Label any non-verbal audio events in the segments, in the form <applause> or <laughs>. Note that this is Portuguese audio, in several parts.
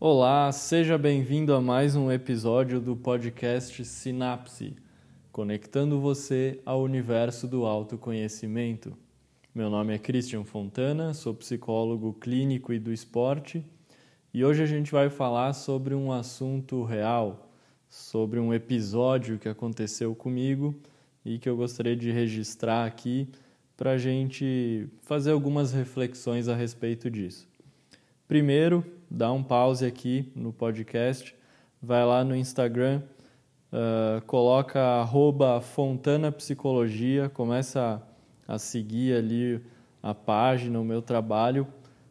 Olá, seja bem-vindo a mais um episódio do podcast Sinapse, conectando você ao universo do autoconhecimento. Meu nome é Christian Fontana, sou psicólogo clínico e do esporte, e hoje a gente vai falar sobre um assunto real, sobre um episódio que aconteceu comigo e que eu gostaria de registrar aqui para a gente fazer algumas reflexões a respeito disso. Primeiro, dá um pause aqui no podcast, vai lá no Instagram, uh, coloca arroba Fontana Psicologia, começa a, a seguir ali a página, o meu trabalho,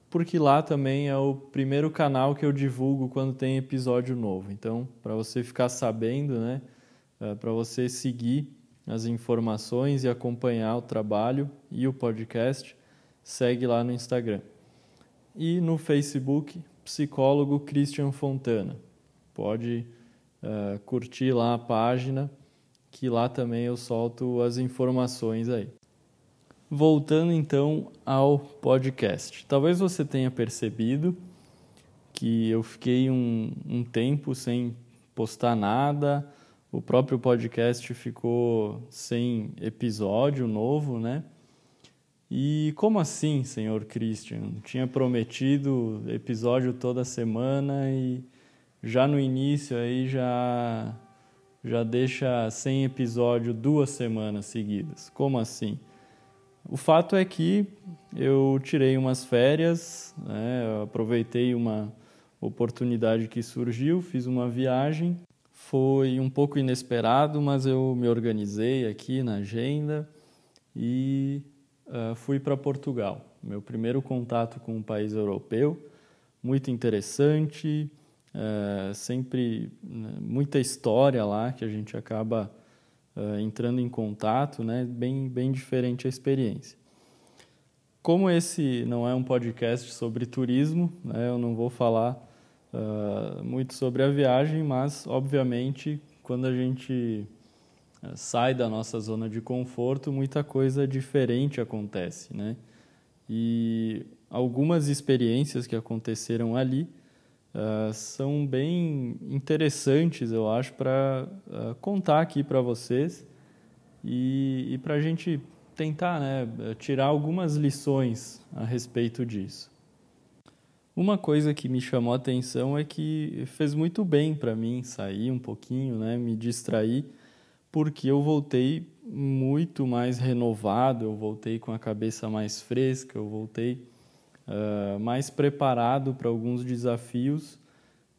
porque lá também é o primeiro canal que eu divulgo quando tem episódio novo. Então, para você ficar sabendo, né, uh, para você seguir as informações e acompanhar o trabalho e o podcast, segue lá no Instagram. E no Facebook, psicólogo Christian Fontana. Pode uh, curtir lá a página, que lá também eu solto as informações aí. Voltando então ao podcast. Talvez você tenha percebido que eu fiquei um, um tempo sem postar nada, o próprio podcast ficou sem episódio novo, né? E como assim, senhor Christian? Tinha prometido episódio toda semana e já no início aí já já deixa sem episódio duas semanas seguidas. Como assim? O fato é que eu tirei umas férias, né? aproveitei uma oportunidade que surgiu, fiz uma viagem. Foi um pouco inesperado, mas eu me organizei aqui na agenda e uh, fui para Portugal. Meu primeiro contato com um país europeu, muito interessante, uh, sempre né, muita história lá que a gente acaba uh, entrando em contato, né? bem, bem diferente a experiência. Como esse não é um podcast sobre turismo, né? eu não vou falar muito sobre a viagem, mas, obviamente, quando a gente sai da nossa zona de conforto, muita coisa diferente acontece, né? E algumas experiências que aconteceram ali uh, são bem interessantes, eu acho, para uh, contar aqui para vocês e, e para a gente tentar né, tirar algumas lições a respeito disso. Uma coisa que me chamou a atenção é que fez muito bem para mim sair um pouquinho, né, me distrair porque eu voltei muito mais renovado, eu voltei com a cabeça mais fresca, eu voltei uh, mais preparado para alguns desafios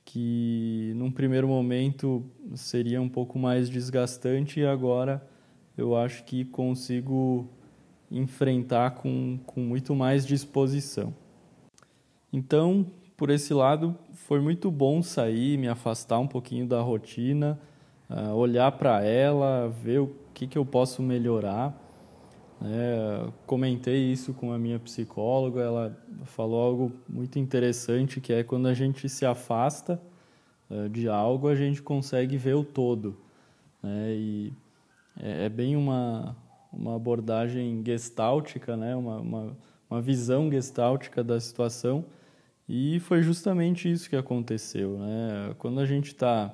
que num primeiro momento seria um pouco mais desgastante e agora eu acho que consigo enfrentar com, com muito mais disposição. Então, por esse lado, foi muito bom sair, me afastar um pouquinho da rotina, uh, olhar para ela, ver o que, que eu posso melhorar. É, comentei isso com a minha psicóloga, ela falou algo muito interessante, que é quando a gente se afasta uh, de algo, a gente consegue ver o todo. Né? E é, é bem uma, uma abordagem gestáltica, né? uma, uma, uma visão gestáltica da situação, e foi justamente isso que aconteceu. Né? Quando a gente está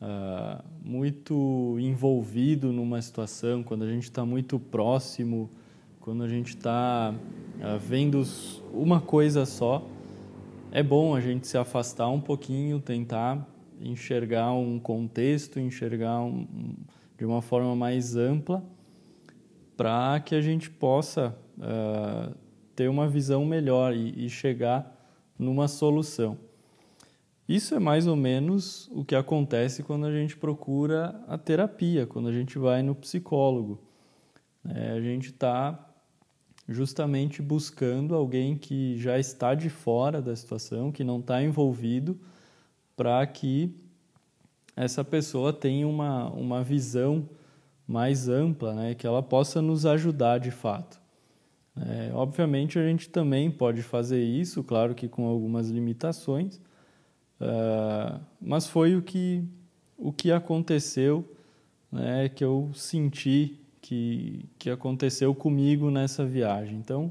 uh, muito envolvido numa situação, quando a gente está muito próximo, quando a gente está uh, ah, vendo uma coisa só, é bom a gente se afastar um pouquinho, tentar enxergar um contexto, enxergar um, de uma forma mais ampla, para que a gente possa uh, ter uma visão melhor e, e chegar numa solução. Isso é mais ou menos o que acontece quando a gente procura a terapia, quando a gente vai no psicólogo. É, a gente está justamente buscando alguém que já está de fora da situação, que não está envolvido, para que essa pessoa tenha uma, uma visão mais ampla, né, que ela possa nos ajudar de fato. É, obviamente, a gente também pode fazer isso, claro que com algumas limitações, Uh, mas foi o que, o que aconteceu, né, que eu senti que, que aconteceu comigo nessa viagem. Então,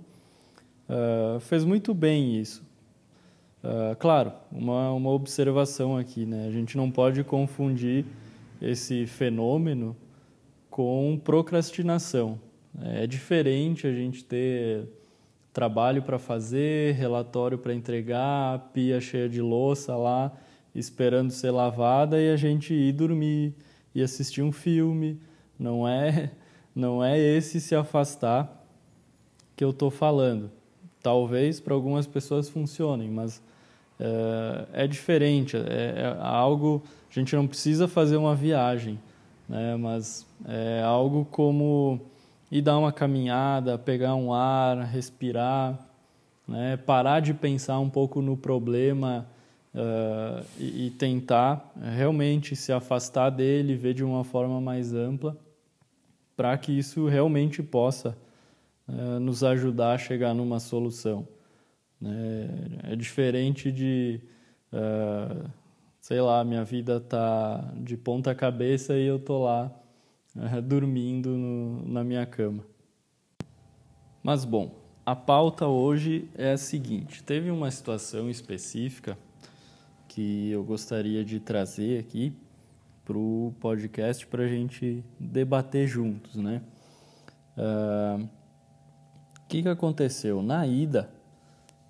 uh, fez muito bem isso. Uh, claro, uma, uma observação aqui, né? A gente não pode confundir esse fenômeno com procrastinação. É diferente a gente ter trabalho para fazer, relatório para entregar, pia cheia de louça lá, esperando ser lavada e a gente ir dormir e assistir um filme. Não é, <laughs> não é esse se afastar que eu estou falando. Talvez para algumas pessoas funcionem, mas é, é diferente. É, é, algo. A gente não precisa fazer uma viagem, né? mas é algo como ir dar uma caminhada, pegar um ar, respirar, né? parar de pensar um pouco no problema uh, e, e, tentar realmente se afastar dele, ver de uma forma mais ampla, para que isso realmente possa uh, nos ajudar a chegar numa solução. Né? É diferente de, uh, sei lá, minha vida tá de ponta cabeça e eu tô lá dormindo no, na minha cama. Mas bom, a pauta hoje é a seguinte: teve uma situação específica que eu gostaria de trazer aqui para o podcast para a gente debater juntos, né? O uh, que, que aconteceu? Na ida,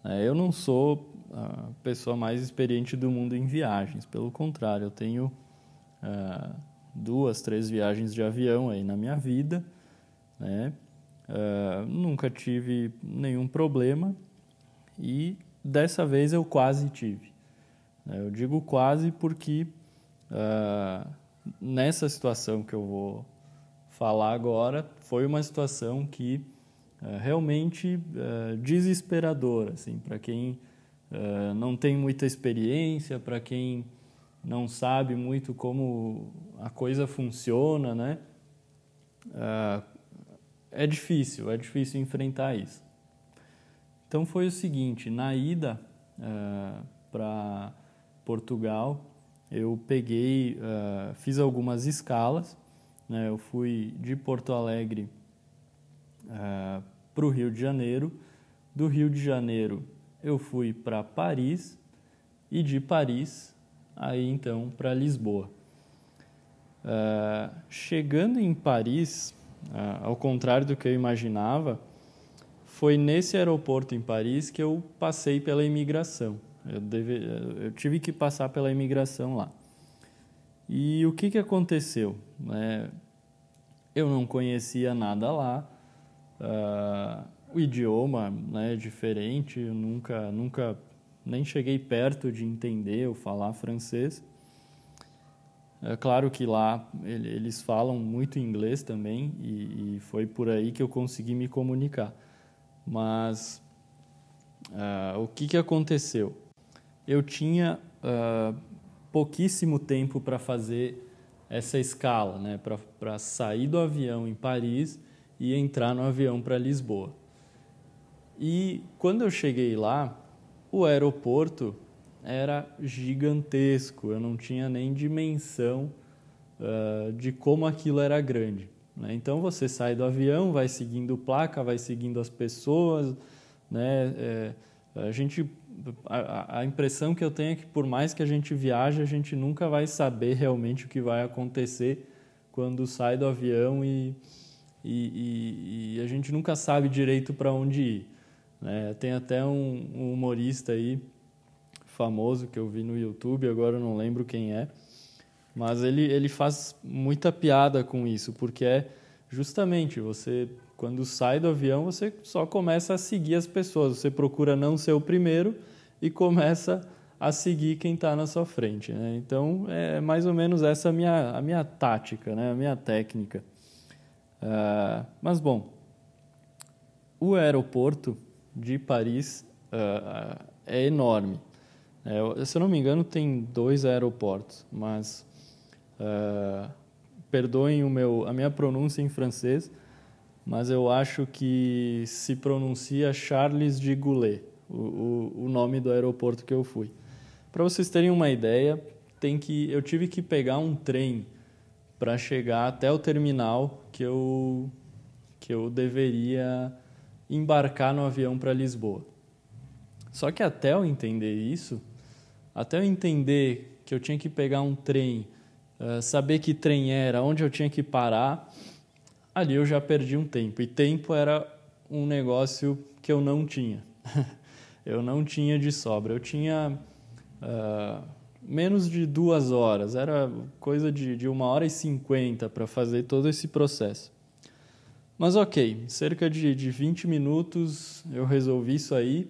né, eu não sou a pessoa mais experiente do mundo em viagens, pelo contrário, eu tenho uh, duas, três viagens de avião aí na minha vida, né? Uh, nunca tive nenhum problema e dessa vez eu quase tive. Né? Eu digo quase porque uh, nessa situação que eu vou falar agora foi uma situação que uh, realmente desesperadora, assim, para quem não tem muita experiência, para quem não sabe muito como a coisa funciona, né? é difícil, é difícil enfrentar isso. Então foi o seguinte, na ida para Portugal, eu peguei, uh, fiz algumas escalas. Né? Eu fui de Porto Alegre para o Rio de Janeiro. Do Rio de Janeiro eu fui para Paris e de Paris aí então para Lisboa. Uh, chegando em Paris, uh, ao contrário do que eu imaginava, foi nesse aeroporto em Paris que eu passei pela imigração. Eu, deve, eu tive que passar pela imigração lá. E o que, que aconteceu? É, eu não conhecia nada lá, uh, o idioma né, é diferente, eu nunca, nunca nem cheguei perto de entender ou falar francês. É claro que lá eles falam muito inglês também e, e foi por aí que eu consegui me comunicar. Mas uh, o que, que aconteceu? eu tinha uh, pouquíssimo tempo para fazer essa escala, né? para sair do avião em Paris e entrar no avião para Lisboa. E quando eu cheguei lá, o aeroporto era gigantesco, eu não tinha nem dimensão uh, de como aquilo era grande. Né? Então você sai do avião, vai seguindo placa, vai seguindo as pessoas, né? É, a gente a, a, impressão que eu tenho é que por mais que a gente viaje, a gente nunca vai saber realmente o que vai acontecer quando sai do avião e, e, e, e a gente nunca sabe direito para onde ir. Né? Tem até um, um, humorista aí famoso que eu vi no YouTube, agora eu não lembro quem é, mas ele, ele faz muita piada com isso, porque é justamente você quando sai do avião, você só começa a seguir as pessoas. Você procura não ser o primeiro e começa a seguir quem está na sua frente. Né? Então, é mais ou menos essa a minha, a minha tática, né? a minha técnica. Uh, mas, bom, o aeroporto de Paris uh, é enorme. É, se eu não me engano, tem dois aeroportos, mas uh, perdoem o meu, a minha pronúncia em francês, mas eu acho que se pronuncia Charles de Goulet, o, o, o nome do aeroporto que eu fui. Para vocês terem uma ideia, tem que eu tive que pegar um trem para chegar até o terminal que eu que eu deveria embarcar no avião para Lisboa. Só que até eu entender isso, até eu entender que eu tinha que pegar um trem, uh, saber que trem era, onde eu tinha que parar, ali eu já perdi um tempo. E tempo era um negócio que eu não tinha. <laughs> eu não tinha de sobra. Eu tinha uh, menos de duas horas, era coisa de, de uma hora e cinquenta para fazer todo esse processo. Mas ok, cerca de, de 20 minutos eu resolvi isso aí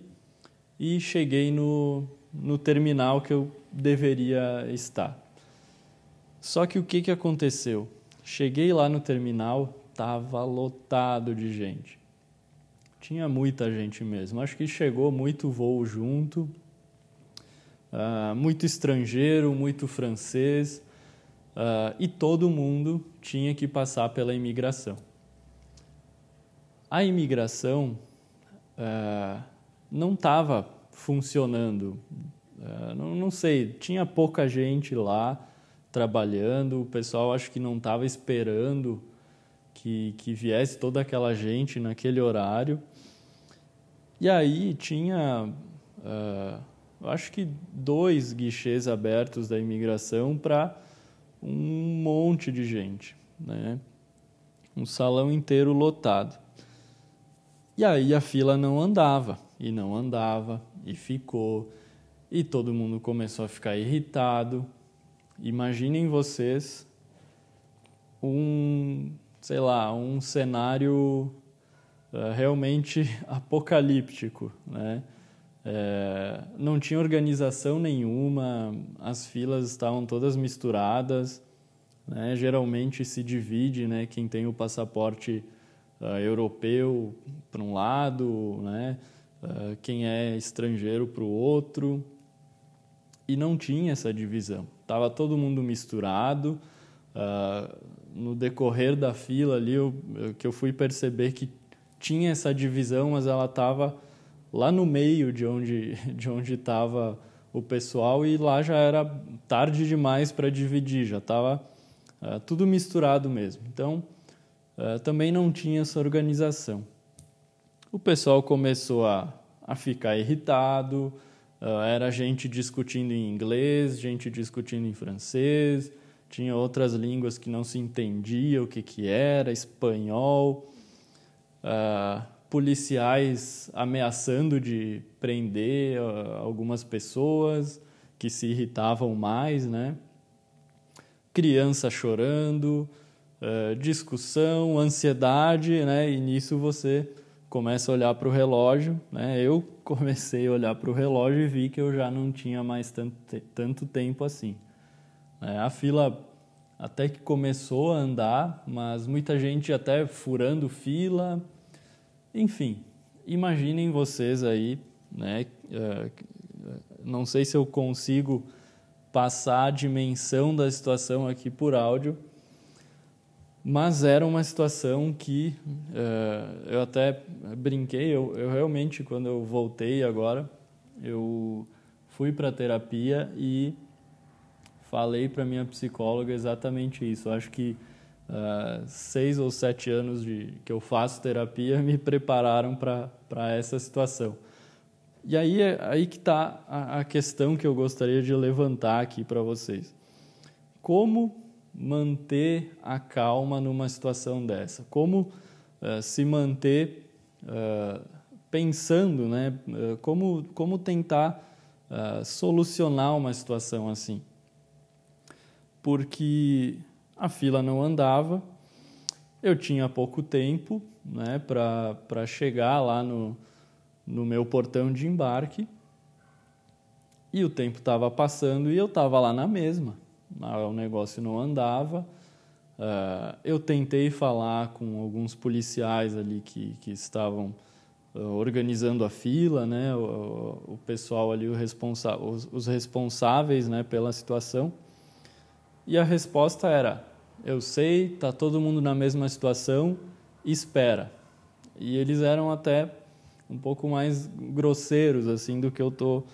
e cheguei no, no terminal que eu deveria estar. Só que o que, que aconteceu? Cheguei lá no terminal, estava lotado de gente. Tinha muita gente mesmo. Acho que chegou muito voo junto, uh, muito estrangeiro, muito francês, uh, e todo mundo tinha que passar pela imigração. A imigração uh, não estava funcionando. Não, não sei, tinha pouca gente lá trabalhando, o pessoal acho que não estava esperando que, que viesse toda aquela gente naquele horário. E aí tinha, uh, acho que dois guichês abertos da imigração para um monte de gente, né? Um salão inteiro lotado. E aí a fila não andava, e não andava, e ficou, e todo mundo começou a ficar irritado. Imaginem vocês um sei lá, um cenário uh, realmente <laughs> apocalíptico, né? É, não tinha organização nenhuma, as filas estavam todas misturadas, né? geralmente se divide né? quem tem o passaporte uh, europeu para um lado, né? Uh, quem é estrangeiro para o outro, e não tinha essa divisão, estava todo mundo misturado, uh, no decorrer da fila ali, eu, que eu fui perceber que tinha essa divisão, mas ela estava lá no meio de onde <laughs> de onde estava o pessoal e lá já era tarde demais para dividir, já estava uh, tudo misturado mesmo. Então uh, também não tinha essa organização. O pessoal começou a, a ficar irritado, uh, era gente discutindo em inglês, gente discutindo em francês, tinha outras línguas que não se entendia o que, que era, espanhol, uh, policiais ameaçando de prender uh, algumas pessoas que se irritavam mais, né? Criança chorando, uh, discussão, ansiedade, né? E nisso você começa a olhar para o relógio, né? Eu <laughs> comecei a olhar para o relógio e vi que eu já não tinha mais tanto, tanto tempo assim. É, a fila até que começou a andar, mas muita gente até furando fila. Enfim, imaginem vocês aí, né? É, não sei se eu consigo passar a dimensão da situação aqui por áudio, mas era uma situação que uh, eu até brinquei. Eu, eu realmente, quando eu voltei agora, eu fui para terapia e falei para minha psicóloga exatamente isso. Eu acho que uh, seis ou sete anos de que eu faço terapia <laughs> me prepararam para essa situação. E aí aí que está a, a questão que eu gostaria de levantar aqui para vocês. Como manter a calma numa situação dessa? Como uh, se manter uh, pensando, né? Uh, como, como tentar solucionar uma situação assim? porque a fila não andava, eu tinha pouco tempo né, para chegar lá no, no meu portão de embarque e o tempo estava passando e eu estava lá na mesma. O negócio não andava. Uh, eu tentei falar com alguns policiais ali que, que estavam uh, organizando a fila, né, o, o pessoal ali, o responsa os, os responsáveis né, pela situação. E a resposta era: eu sei, está todo mundo na mesma situação, espera. E eles eram até um pouco mais grosseiros assim do que eu estou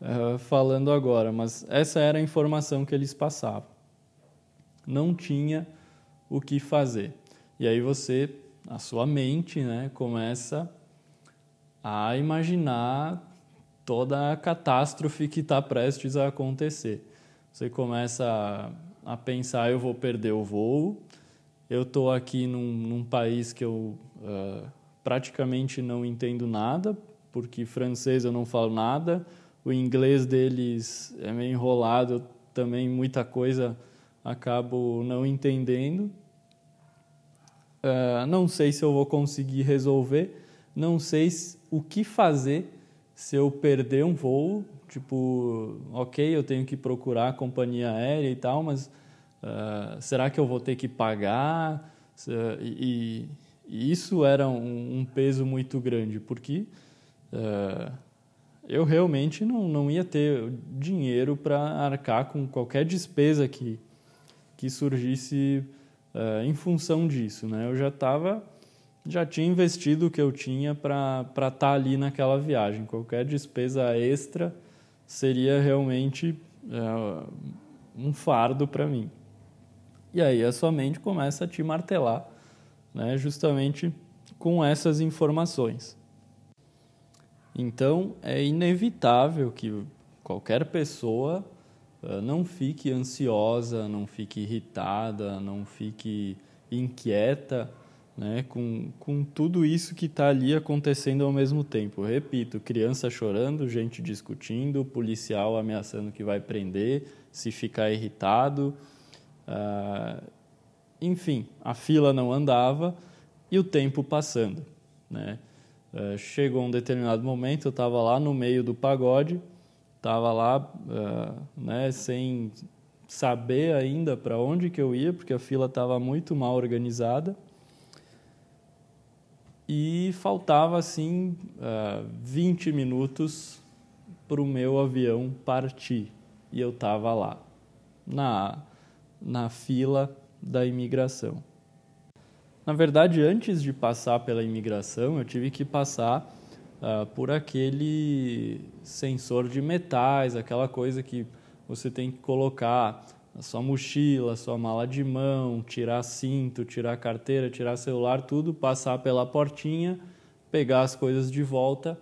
uh, falando agora, mas essa era a informação que eles passavam. Não tinha o que fazer. E aí você, a sua mente, né, começa a imaginar toda a catástrofe que está prestes a acontecer. Você começa a, a, pensar: eu vou perder o voo, eu estou aqui num, num, país que eu uh, praticamente não entendo nada, porque francês eu não falo nada, o inglês deles é meio enrolado, também muita coisa acabo não entendendo. Uh, não sei se eu vou conseguir resolver, não sei o que fazer se eu perder um voo. Tipo, ok, eu tenho que procurar a companhia aérea e tal, mas uh, será que eu vou ter que pagar? E, e isso era um, um, peso muito grande, porque uh, eu realmente não, não ia ter dinheiro para arcar com qualquer despesa que, que surgisse uh, em função disso. Né? Eu já estava já tinha investido o que eu tinha para estar tá ali naquela viagem. Qualquer despesa extra seria realmente uh, um fardo para mim. E aí a sua mente começa a te martelar né, justamente com essas informações. Então, é inevitável que qualquer pessoa uh, não fique ansiosa, não fique irritada, não fique inquieta né, com, com tudo isso que está ali acontecendo ao mesmo tempo. Repito, criança chorando, gente discutindo, policial ameaçando que vai prender, se ficar irritado. Uh, enfim, a fila não andava e o tempo passando. Né? Uh, chegou um determinado momento, eu estava lá no meio do pagode, estava lá uh, né, sem saber ainda para onde que eu ia, porque a fila estava muito mal organizada. E faltava assim uh, 20 minutos para o meu avião partir. E eu estava lá, na, na fila da imigração. Na verdade, antes de passar pela imigração, eu tive que passar uh, por aquele sensor de metais, aquela coisa que você tem que colocar a sua mochila, a sua mala de mão, tirar cinto, tirar carteira, tirar celular, tudo, passar pela portinha, pegar as coisas de volta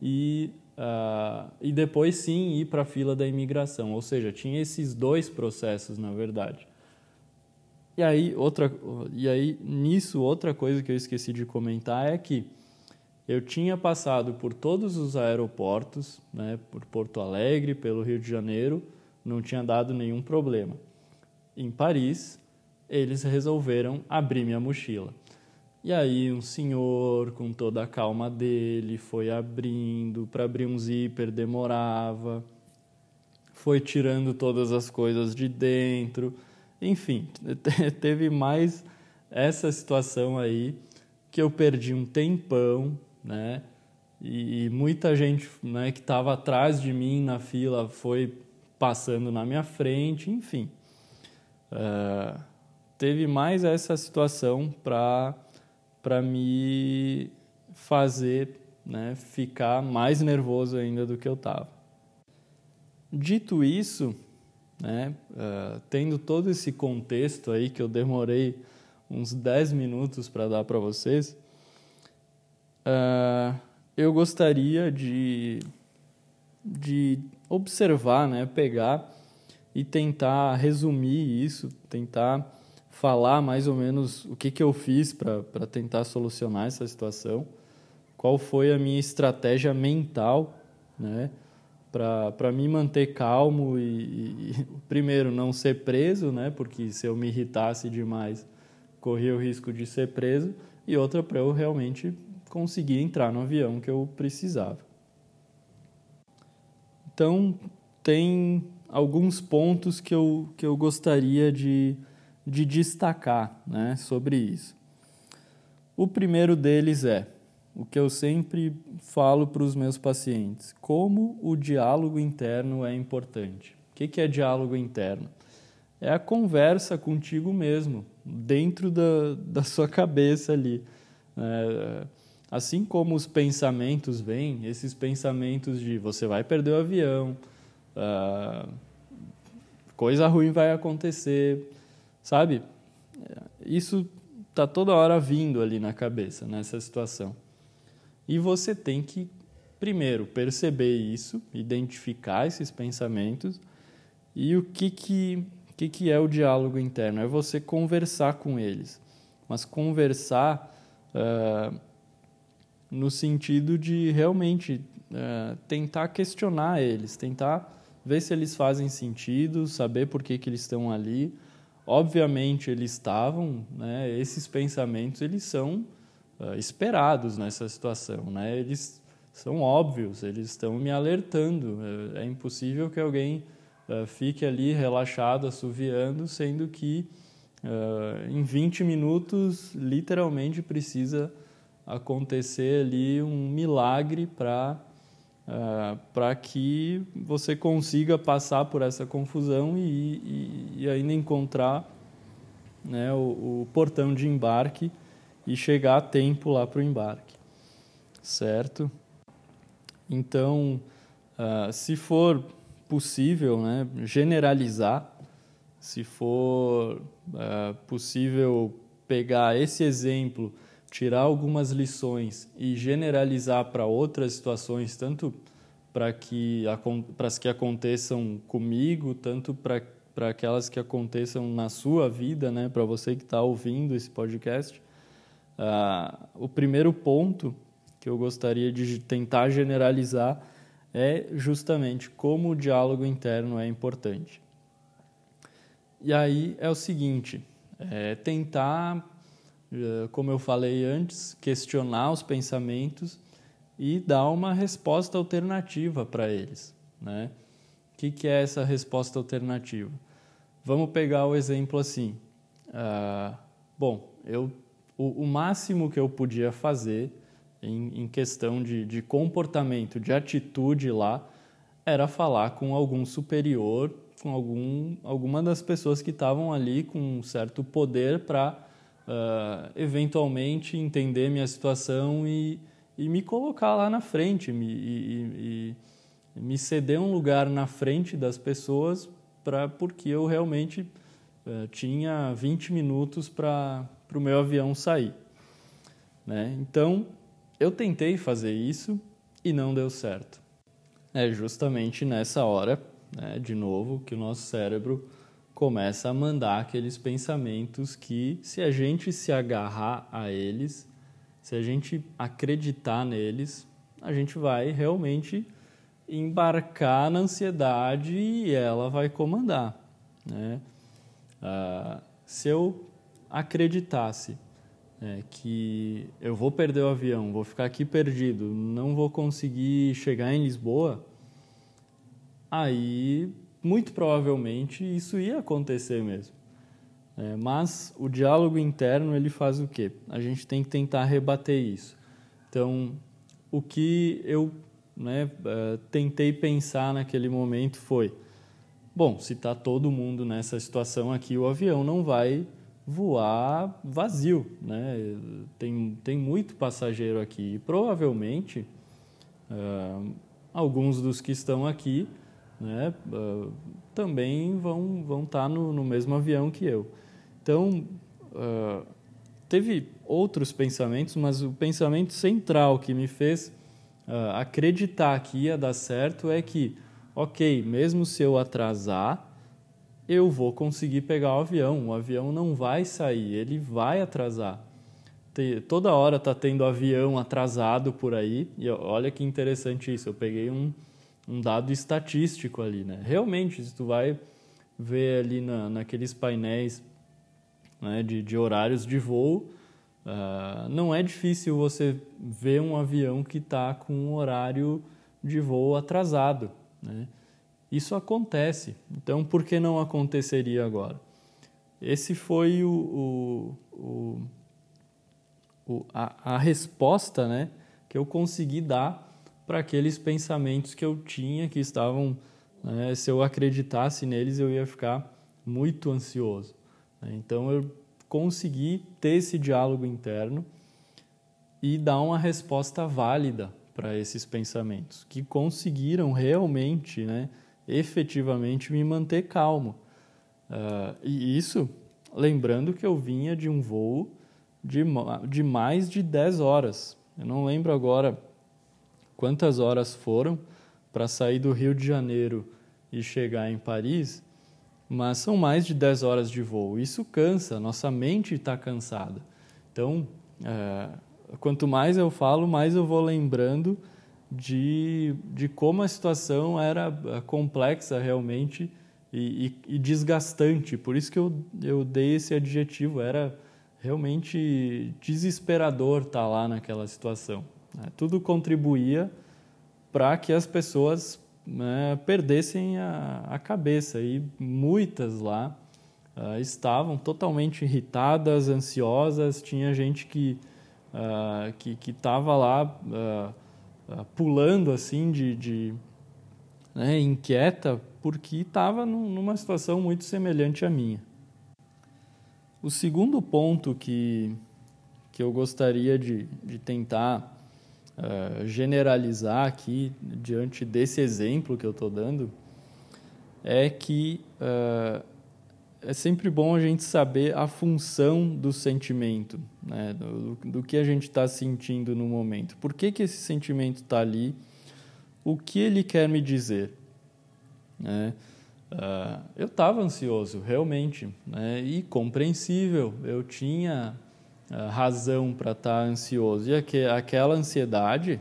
e, uh, e depois sim ir para a fila da imigração. Ou seja, tinha esses dois processos, na verdade. E aí, outra, e aí, nisso, outra coisa que eu esqueci de comentar é que eu tinha passado por todos os aeroportos, né, por Porto Alegre, pelo Rio de Janeiro, não tinha dado nenhum problema. Em Paris, eles resolveram abrir minha mochila. E aí um senhor, com toda a calma dele, foi abrindo, para abrir um zíper demorava, foi tirando todas as coisas de dentro, enfim, <laughs> teve mais essa situação aí que eu perdi um tempão, né? E muita gente né, que estava atrás de mim na fila foi passando na minha frente, enfim. Uh, teve mais essa situação para me fazer né, ficar mais nervoso ainda do que eu estava. Dito isso, né? Uh, tendo todo esse contexto aí que eu demorei uns 10 minutos para dar para vocês, uh, eu gostaria de, de observar, né? pegar e tentar resumir isso, tentar falar mais ou menos o que, que eu fiz para tentar solucionar essa situação, qual foi a minha estratégia mental, né? Para me manter calmo e, e, <laughs> primeiro, não ser preso, né? Porque se eu me irritasse demais, corria o risco de ser preso. E outra, para eu realmente conseguir entrar no avião que eu precisava. Então, tem alguns pontos que eu, que eu gostaria de, de destacar né, sobre isso. O primeiro deles é o que eu sempre falo para os meus pacientes: como o diálogo interno é importante. O que é diálogo interno? É a conversa contigo mesmo, dentro da, da sua cabeça ali. É, assim como os pensamentos vêm, esses pensamentos de você vai perder o avião, uh, coisa ruim vai acontecer, sabe? Isso está toda hora vindo ali na cabeça, nessa situação. E você tem que primeiro, perceber isso, identificar esses pensamentos e o que, que, que, que é o diálogo interno? É você conversar com eles, mas conversar uh, no sentido de realmente uh, tentar questionar eles, tentar ver se eles fazem sentido, saber por que, que eles estão ali. Obviamente eles estavam, né, esses pensamentos eles são uh, esperados nessa situação, né? Eles são óbvios, eles estão me alertando. É, é impossível que alguém uh, fique ali relaxado, assoviando, sendo que uh, em 20 minutos literalmente precisa acontecer ali um milagre para uh, para que você consiga passar por essa confusão e, e, e ainda encontrar né, o, o portão de embarque e chegar a tempo lá para o embarque, certo? Então, uh, se for possível, né, generalizar, se for uh, possível pegar esse exemplo, tirar algumas lições e generalizar para outras situações, tanto para que para as que aconteçam comigo, tanto para para aquelas que aconteçam na sua vida, né, para você que está ouvindo esse podcast, Uh, o primeiro ponto que eu gostaria de tentar generalizar é justamente como o diálogo interno é importante. E aí é o seguinte: é tentar, eh, como eu falei antes, questionar os pensamentos e dar uma resposta alternativa para eles. Né? O que, que, é essa resposta alternativa? Vamos pegar o exemplo assim. Uh, bom, eu o, o máximo que eu podia fazer em, em questão de, de comportamento, de atitude lá, era falar com algum superior, com algum, alguma das pessoas que estavam ali com um certo poder para uh, eventualmente entender minha situação e, e me colocar lá na frente, me, e, e, me ceder um lugar na frente das pessoas pra, porque eu realmente uh, tinha 20 minutos para para o meu avião sair. Né? Então, eu tentei fazer isso e não deu certo. É justamente nessa hora, né, de novo, que o nosso cérebro começa a mandar aqueles pensamentos que, se a gente se agarrar a eles, se a gente acreditar neles, a gente vai realmente embarcar na ansiedade e ela vai comandar. Né? Ah, se eu acreditasse é, que eu vou perder o avião, vou ficar aqui perdido, não vou conseguir chegar em Lisboa, aí muito provavelmente isso ia acontecer mesmo. É, mas o diálogo interno ele faz o quê? A gente tem que tentar rebater isso. Então, o que eu né, uh, tentei pensar naquele momento foi: bom, se está todo mundo nessa situação aqui, o avião não vai voar vazio, né? Tem, tem muito passageiro aqui e provavelmente uh, alguns dos que estão aqui, né, uh, também vão vão estar tá no, no mesmo avião que eu. Então uh, teve outros pensamentos, mas o pensamento central que me fez acreditar que ia dar certo é que, ok, mesmo se eu atrasar eu vou conseguir pegar o avião. O avião não vai sair, ele vai atrasar. Toda hora está tendo avião atrasado por aí. E olha que interessante isso. Eu peguei um, um dado estatístico ali, né? Realmente, se tu vai ver ali na, naqueles painéis né, de, de horários de voo, uh, não é difícil você ver um avião que está com um horário de voo atrasado, né? Isso acontece. Então, por que não aconteceria agora? Esse foi o, o, o a, a, resposta né, que eu consegui dar para aqueles pensamentos que eu tinha que estavam. Né, se eu acreditasse neles, eu ia ficar muito ansioso. Né? Então, eu consegui ter esse diálogo interno e dar uma resposta válida para esses pensamentos, que conseguiram realmente né, efetivamente me manter calmo. Uh, e isso, lembrando que eu vinha de um voo de, de mais de 10 horas. Eu não lembro agora quantas horas foram para sair do Rio de Janeiro e chegar em Paris, mas são mais de 10 horas de voo. Isso cansa, nossa mente está cansada. Então, é, quanto mais eu falo, mais eu vou lembrando de, de como a situação era é, complexa realmente e, e, e desgastante. Por isso que eu, eu dei esse adjetivo. Era realmente desesperador estar lá naquela situação. Né? Tudo contribuía para que as pessoas né, perdessem a, a, cabeça e muitas lá uh, estavam totalmente irritadas, ansiosas. Tinha gente que uh, que estava lá uh, pulando assim de, de né, inquieta porque estava numa situação muito semelhante à minha. O segundo ponto que, que eu gostaria de, de tentar uh, generalizar aqui, diante desse exemplo que eu estou dando, é que uh, é sempre bom a gente saber a função do sentimento, né? do, do que a gente está sentindo no momento. Por que, que esse sentimento está ali? O que ele quer me dizer? Né? Uh, eu estava ansioso, realmente, né? e compreensível. Eu tinha uh, razão para estar tá ansioso. E aqu aquela ansiedade,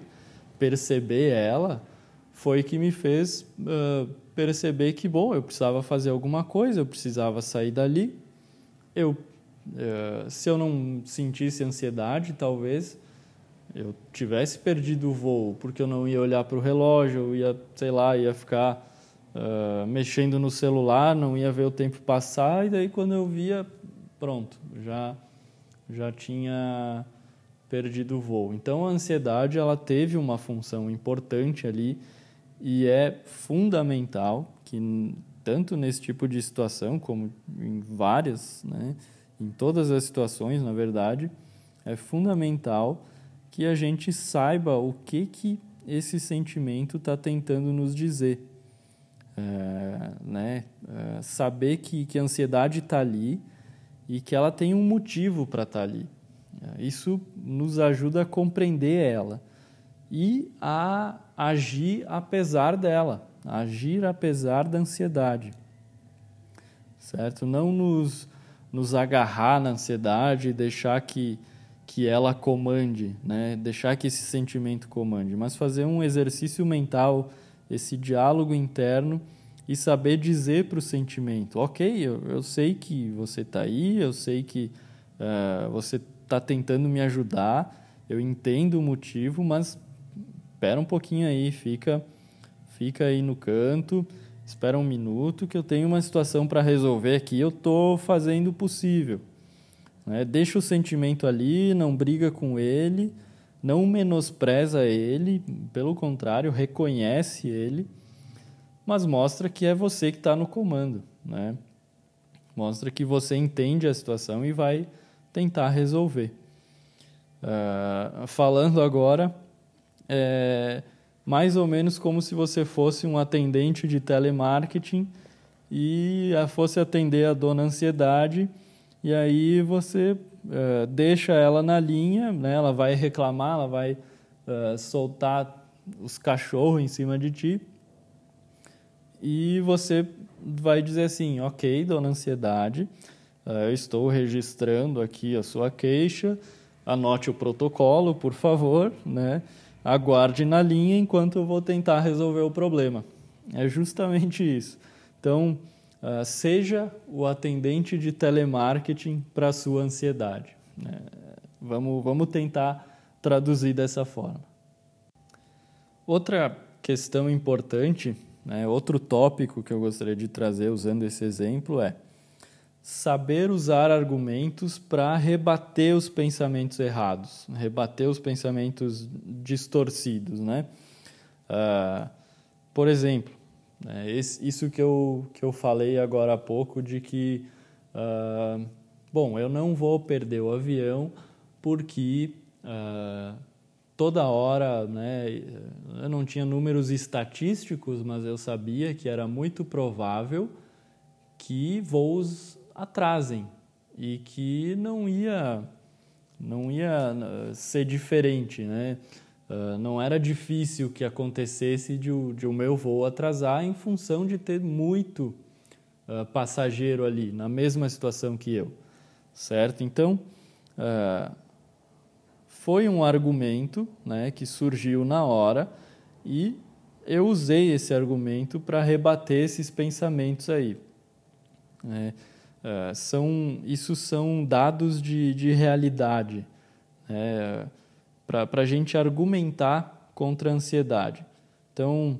perceber ela, foi que me fez uh, perceber que, bom, eu precisava fazer alguma coisa, eu precisava sair dali. Eu, se eu não sentisse ansiedade, talvez eu tivesse perdido o voo, porque eu não ia olhar para o relógio, eu ia, sei lá, ia ficar uh, mexendo no celular, não ia ver o tempo passar, e daí quando eu via, pronto, já, já tinha perdido o voo. Então a ansiedade ela teve uma função importante ali e é fundamental que tanto nesse tipo de situação como em várias, né, em todas as situações, na verdade, é fundamental que a gente saiba o que que esse sentimento está tentando nos dizer. É, né? É, saber que, que a ansiedade está ali e que ela tem um motivo para estar tá ali. É, isso nos ajuda a compreender ela e a agir apesar dela, agir apesar da ansiedade, certo? Não nos, nos agarrar na ansiedade e deixar que, que ela comande, né? deixar que esse sentimento comande, mas fazer um exercício mental esse diálogo interno e saber dizer para o sentimento: ok, eu, eu sei que você está aí, eu sei que uh, você está tentando me ajudar, eu entendo o motivo, mas espera um pouquinho aí, fica, fica aí no canto, espera um minuto que eu tenho uma situação para resolver aqui, eu estou fazendo o possível. Né? Deixa o sentimento ali, não briga com ele não menospreza ele, pelo contrário, reconhece ele, mas mostra que é você que está no comando, né? Mostra que você entende a situação e vai tentar resolver. Uh, falando agora, é mais ou menos como se você fosse um atendente de telemarketing e fosse atender a dona ansiedade, e aí você uh, deixa ela na linha, né? ela vai reclamar, ela vai uh, soltar os cachorros em cima de ti. E você vai dizer assim: Ok, dona Ansiedade, uh, eu estou registrando aqui a sua queixa, anote o protocolo, por favor, né? Aguarde na linha enquanto eu vou tentar resolver o problema. É justamente isso. Então, Uh, seja o atendente de telemarketing para a sua ansiedade. Né? Vamos, vamos tentar traduzir dessa forma. Outra questão importante, né, outro tópico que eu gostaria de trazer usando esse exemplo é saber usar argumentos para rebater os pensamentos errados, rebater os pensamentos distorcidos. Né? Uh, por exemplo, é, esse, isso que eu, que eu falei agora há pouco de que, uh, bom, eu não vou perder o avião porque uh, toda hora, né, eu não tinha números estatísticos, mas eu sabia que era muito provável que voos atrasem e que não ia não ia ser diferente, né? Uh, não era difícil que acontecesse de o, de o meu voo atrasar em função de ter muito uh, passageiro ali, na mesma situação que eu, certo? Então, uh, foi um argumento né, que surgiu na hora e eu usei esse argumento para rebater esses pensamentos aí. É, são, isso são dados de, de realidade. É, para a gente argumentar contra a ansiedade. Então,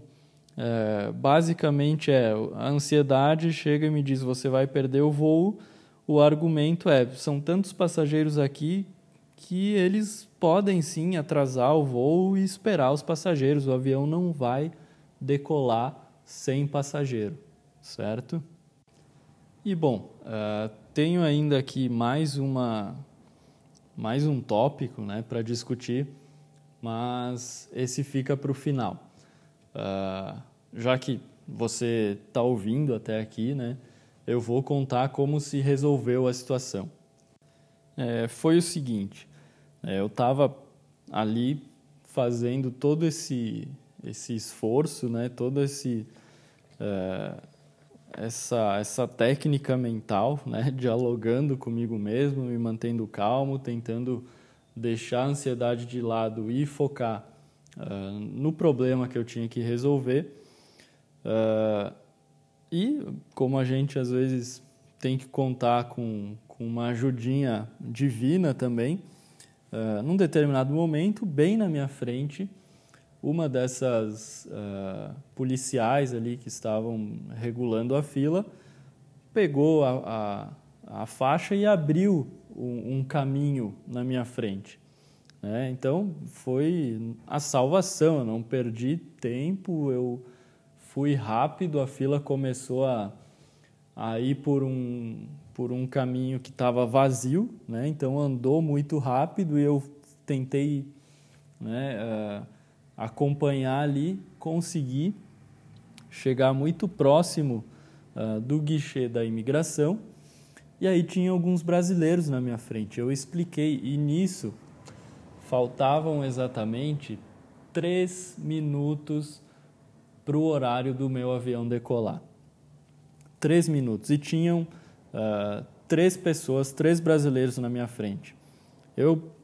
é, basicamente é a ansiedade chega e me diz você vai perder o voo. O argumento é são tantos passageiros aqui que eles podem sim atrasar o voo e esperar os passageiros. O avião não vai decolar sem passageiro, certo? E bom, uh, tenho ainda aqui mais uma mais um tópico né, para discutir, mas esse fica para o final. Uh, já que você está ouvindo até aqui, né, eu vou contar como se resolveu a situação. É, foi o seguinte, é, eu estava ali fazendo todo esse, esse esforço, né, todo esse... Uh, essa, essa técnica mental, né, <laughs> dialogando comigo mesmo, me mantendo calmo, tentando deixar a ansiedade de lado e focar uh, no problema que eu tinha que resolver. Uh, e como a gente às vezes tem que contar com, com uma ajudinha divina também, uh, num determinado momento, bem na minha frente, uma dessas uh, policiais ali que estavam regulando a fila pegou a, a, a faixa e abriu um, um, caminho na minha frente. Né? Então foi a salvação, eu não perdi tempo, eu fui rápido, a fila começou a, a ir por um, por um caminho que estava vazio, né? então andou muito rápido e eu tentei né, uh, acompanhar ali, conseguir chegar muito próximo uh, do guichê da imigração. E aí tinha alguns brasileiros na minha frente. Eu expliquei e nisso faltavam exatamente três minutos para o horário do meu avião decolar. Três minutos. E tinham uh, três pessoas, três brasileiros na minha frente. Eu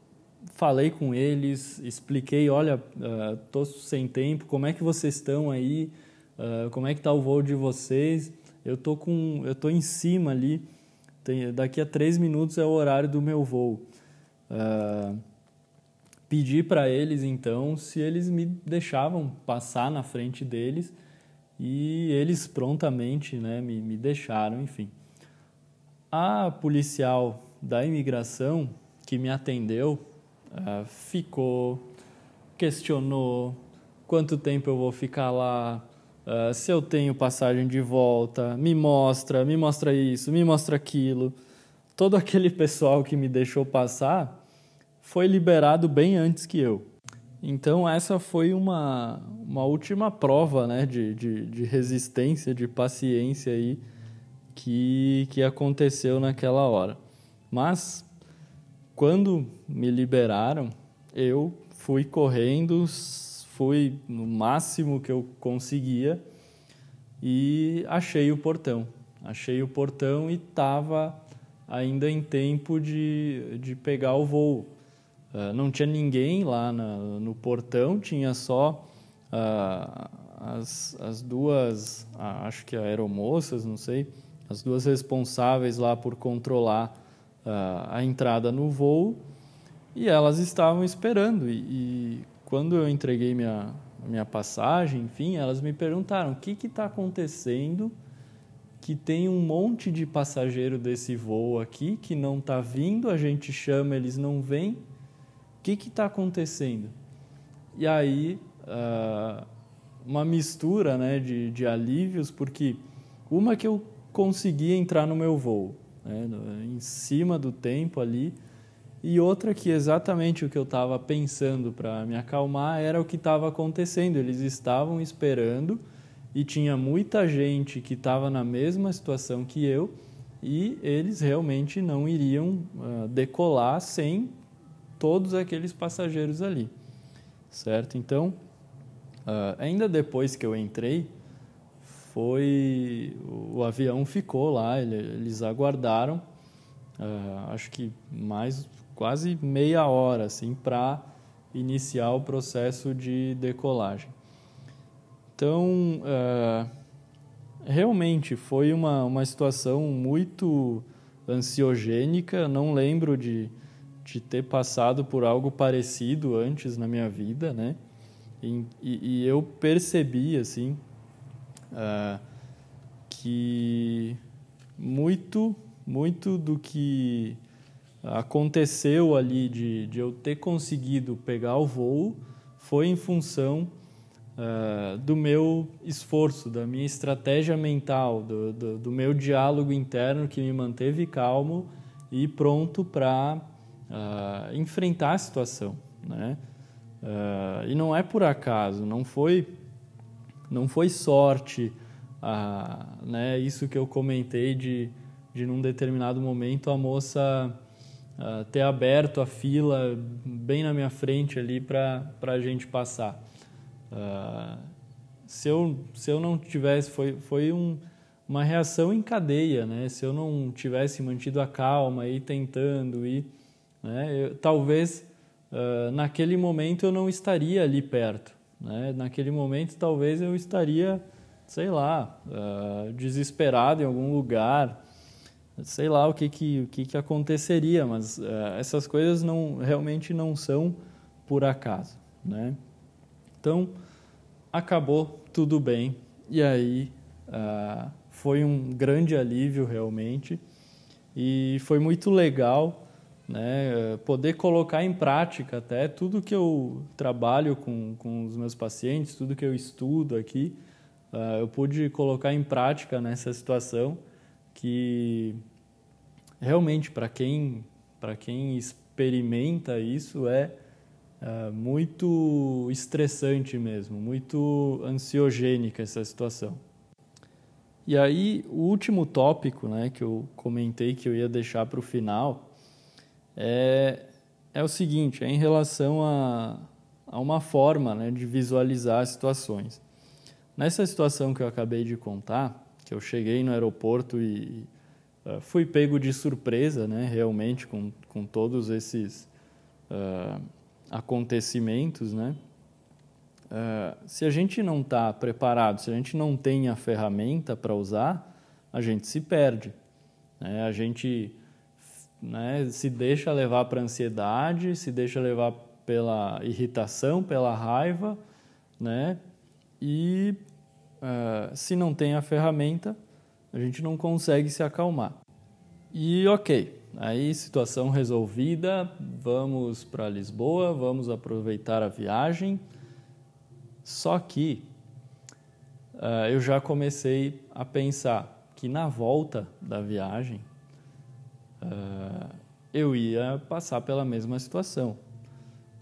falei com eles, expliquei, olha, uh, sem tempo, como é que vocês estão aí, uh, como é que está o voo de vocês? Eu tô com, eu tô em cima ali, tem, daqui a três minutos é o horário do meu voo. Uh, pedi para eles então se eles me deixavam passar na frente deles e eles prontamente, né, me, me deixaram, enfim. A policial da imigração que me atendeu uh, ficou, questionou quanto tempo eu vou ficar lá, uh, se eu tenho passagem de volta, me mostra, me mostra isso, me mostra aquilo. Todo <laughs> aquele pessoal que me deixou passar foi liberado bem antes que eu. Então, essa foi uma, uma última prova né, de, de, de resistência, de paciência aí que, que aconteceu naquela hora. Mas quando me liberaram, eu fui correndo, fui no máximo que eu conseguia e achei o portão. Achei o portão e estava ainda em tempo de, de pegar o voo. Uh, não tinha ninguém lá na, no portão, tinha só uh, as, as duas, uh, acho que aeromoças, não sei, as duas responsáveis lá por controlar a entrada no voo e elas estavam esperando. E, e quando eu entreguei minha, minha passagem, enfim, elas me perguntaram o que está acontecendo que tem um monte de passageiro desse voo aqui que não está vindo, a gente chama, eles não vêm. O que está acontecendo? E aí, uh, uma mistura né, de, de alívios, porque uma que eu consegui entrar no meu voo, né, em cima do tempo ali. E outra que exatamente o que eu estava pensando para me acalmar era o que estava acontecendo. Eles estavam esperando e tinha muita gente que estava na mesma situação que eu e eles realmente não iriam uh, decolar sem todos aqueles passageiros ali, certo? Então, uh, ainda depois que eu entrei, foi o, avião ficou lá, ele, eles aguardaram, uh, acho que mais quase meia hora assim para iniciar o processo de decolagem. Então, uh, realmente foi uma, uma situação muito ansiogênica. Não lembro de, de ter passado por algo parecido antes na minha vida, né? E, e, e eu percebi, assim, uh, que muito, muito do que aconteceu ali de, de eu ter conseguido pegar o voo foi em função uh, do meu esforço, da minha estratégia mental, do, do, do, meu diálogo interno que me manteve calmo e pronto para uh, enfrentar a situação, né? Uh, e não é por acaso, não foi, não foi sorte, né? Isso que eu comentei de, de num determinado momento a moça ter aberto a fila bem na minha frente ali para a gente passar. Uh, se, eu, se eu não tivesse, foi, foi um, uma reação em cadeia, né? Se eu não tivesse mantido a calma e tentando e, né? Eu, talvez uh, naquele momento eu não estaria ali perto, né? Naquele momento talvez eu estaria, sei lá, uh, desesperado em algum lugar, sei lá o que que, o que, que aconteceria, mas essas coisas não realmente não são por acaso, né? Então, acabou tudo bem. E aí uh, foi um grande alívio realmente. E foi muito legal né, poder colocar em prática até tudo que eu trabalho com, com os meus pacientes, tudo que eu estudo aqui. Uh, eu pude colocar em prática nessa situação que realmente para quem para quem experimenta isso é é, muito estressante mesmo, muito ansiogênica essa situação. E aí, o último tópico né, que eu comentei que eu ia deixar para o final é, é o seguinte: é em relação a, a uma forma né, de visualizar as situações. Nessa situação que eu acabei de contar, que eu cheguei no aeroporto e uh, fui pego de surpresa, né, realmente, com, com todos esses. Uh, acontecimentos, né? Uh, se a gente não está preparado, se a gente não tem a ferramenta para usar, a gente se perde. Né? A gente né, se deixa levar para ansiedade, se deixa levar pela irritação, pela raiva, né? E uh, se não tem a ferramenta, a gente não consegue se acalmar. E ok, Aí, situação resolvida, vamos para Lisboa, vamos aproveitar a viagem. Só que uh, eu já comecei a pensar que na volta da viagem uh, eu ia passar pela mesma situação.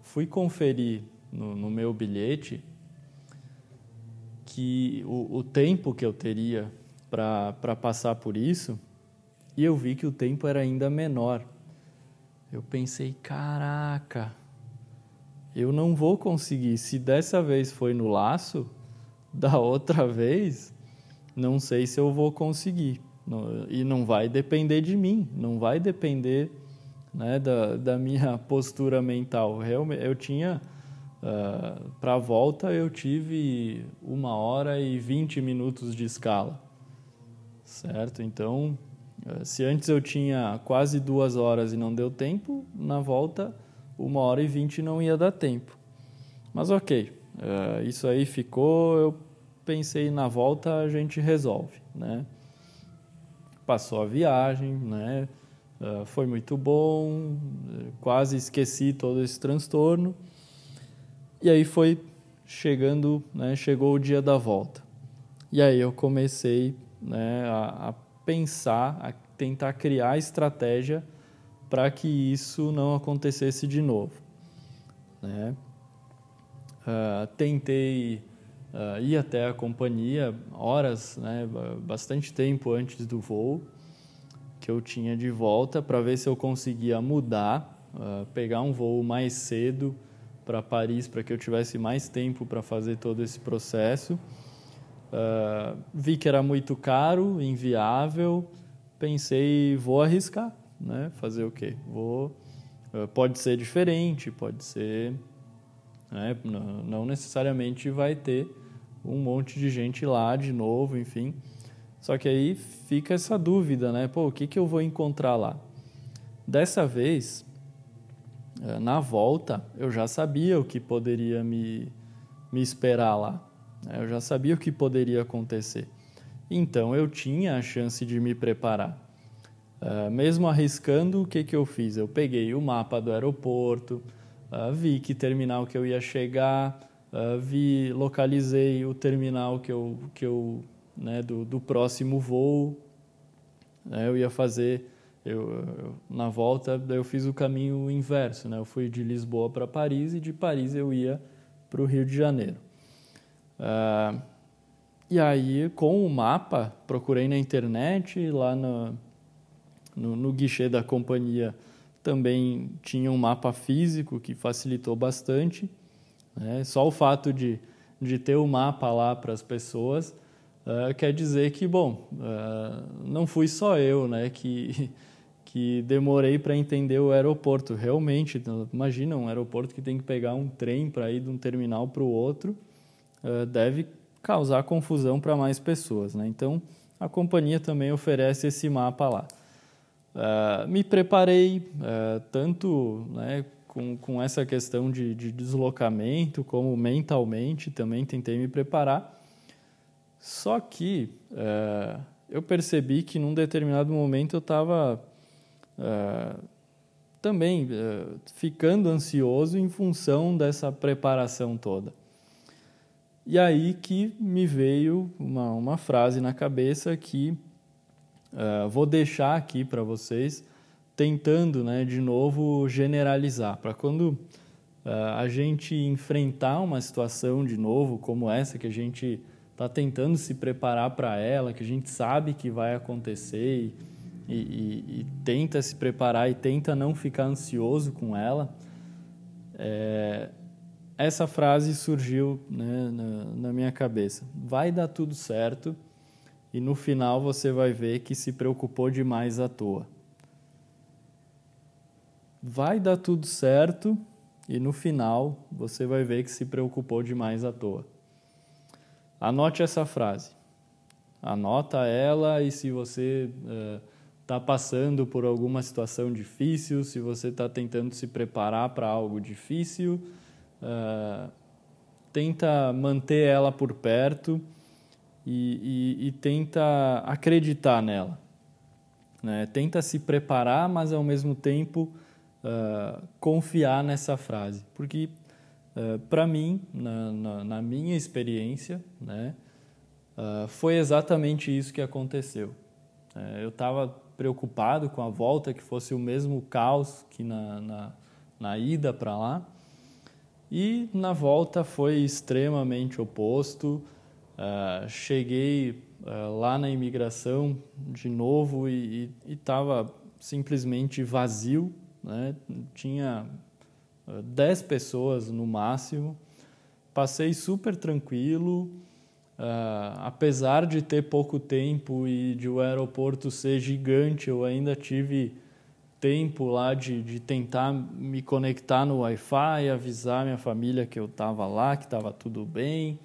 Fui conferir no, no meu bilhete que o, o tempo que eu teria para passar por isso e eu vi que o tempo era ainda menor. Eu pensei, caraca, eu não vou conseguir. Se dessa vez foi no laço, da outra <laughs> vez, não sei se eu vou conseguir. E não vai depender de mim, não vai depender né, da, da minha <laughs> postura mental. Realmente, eu tinha, uh, ah, para a volta, eu tive uma hora e vinte minutos de escala, certo? Então, eh, se antes eu tinha quase duas horas e não deu tempo, na volta, uma hora e vinte não ia dar tempo. Mas ok, uh, isso aí ficou, eu pensei na volta a gente resolve, né? Passou a viagem, né? Uh, foi muito bom, quase esqueci todo esse transtorno. E aí foi chegando, né? Chegou o dia da volta. E aí eu comecei né, a, a pensar, a tentar criar estratégia para que isso não acontecesse de novo. Né? Uh, tentei uh, ir até a companhia horas, né, bastante tempo antes do voo que eu tinha de volta para ver se eu conseguia mudar, uh, pegar um voo mais cedo para Paris para que eu tivesse mais tempo para fazer todo esse processo. Uh, vi que era muito caro, inviável, pensei, vou arriscar, né? Fazer o quê? Vou, pode ser diferente, pode ser, né? não necessariamente vai ter um monte de gente lá de novo, enfim. Só que aí fica essa dúvida, né? Pô, o que, que eu vou encontrar lá? Dessa vez, eh, na volta, eu já sabia o que poderia me, me esperar lá. Né? Eu já sabia o que poderia acontecer. Então, eu tinha a chance de me preparar. Uh, mesmo arriscando, o que, que eu fiz? Eu peguei o mapa do aeroporto, uh, vi que terminal que eu ia chegar, uh, vi, localizei o terminal que eu, que eu né, do, do próximo voo. Né, eu ia fazer, eu, eu, na volta eu fiz o caminho inverso, né, eu fui de Lisboa para Paris e de Paris eu ia para o Rio de Janeiro. Uh, e aí, com o mapa, procurei na internet, lá no, no, no guichê da companhia também tinha um mapa físico que facilitou bastante. Né? Só o fato de, de ter o mapa lá para as pessoas uh, quer dizer que, bom, uh, não fui só eu né, que, <laughs> que demorei para entender o aeroporto. Realmente, imagina um aeroporto que tem que pegar um trem para ir de um terminal para o outro, uh, deve causar confusão para mais pessoas. Né? Então, a companhia também oferece esse mapa lá. Uh, me preparei uh, tanto né, com, com essa questão de, de deslocamento, como mentalmente também tentei me preparar. Só que é, eu percebi que num determinado momento eu estava é, também é, ficando ansioso em função dessa preparação toda. E aí que me veio uma, uma frase na cabeça que vou deixar aqui para vocês, tentando né, de novo generalizar, para quando é, a gente enfrentar uma situação de novo como essa que a gente está tentando se preparar para ela, que a gente sabe que vai acontecer e, e, e, tenta se preparar e tenta não ficar ansioso com ela. É, essa frase surgiu né, na, na minha cabeça. Vai dar tudo certo e no final você vai ver que se preocupou demais à toa. Vai dar tudo certo e no final você vai ver que se preocupou demais à toa. Anote essa frase. Anota ela e se você está uh, passando por alguma situação difícil, se você está tentando se preparar para algo difícil, uh, tenta manter ela por perto e, e, e tenta acreditar nela. Né? Tenta se preparar, mas ao mesmo tempo uh, confiar nessa frase, porque eh, para mim, na, na, na, minha experiência, né, uh, foi exatamente isso que aconteceu. Uh, eu estava preocupado com a volta, que fosse o mesmo caos que na, na, na ida para lá, e na volta foi extremamente oposto. cheguei lá na imigração de novo e estava simplesmente vazio, né? tinha 10 pessoas no máximo. Passei super tranquilo, uh, apesar de ter pouco tempo e de o aeroporto ser gigante, eu ainda tive tempo lá de, de tentar me conectar no Wi-Fi, avisar minha família que eu estava lá, que estava tudo bem.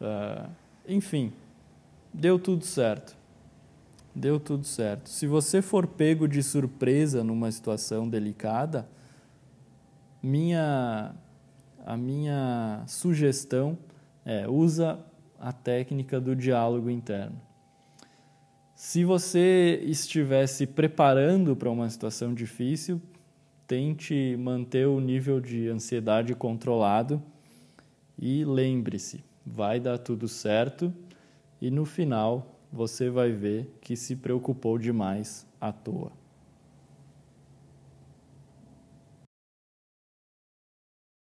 Uh, enfim, deu tudo certo. Deu tudo certo. Se você for pego de surpresa numa situação delicada, minha, a minha sugestão é usa a técnica do diálogo interno. Se você estiver se preparando para uma situação difícil, tente manter o nível de ansiedade controlado e lembre-se, vai dar tudo certo e no final você vai ver que se preocupou demais à toa.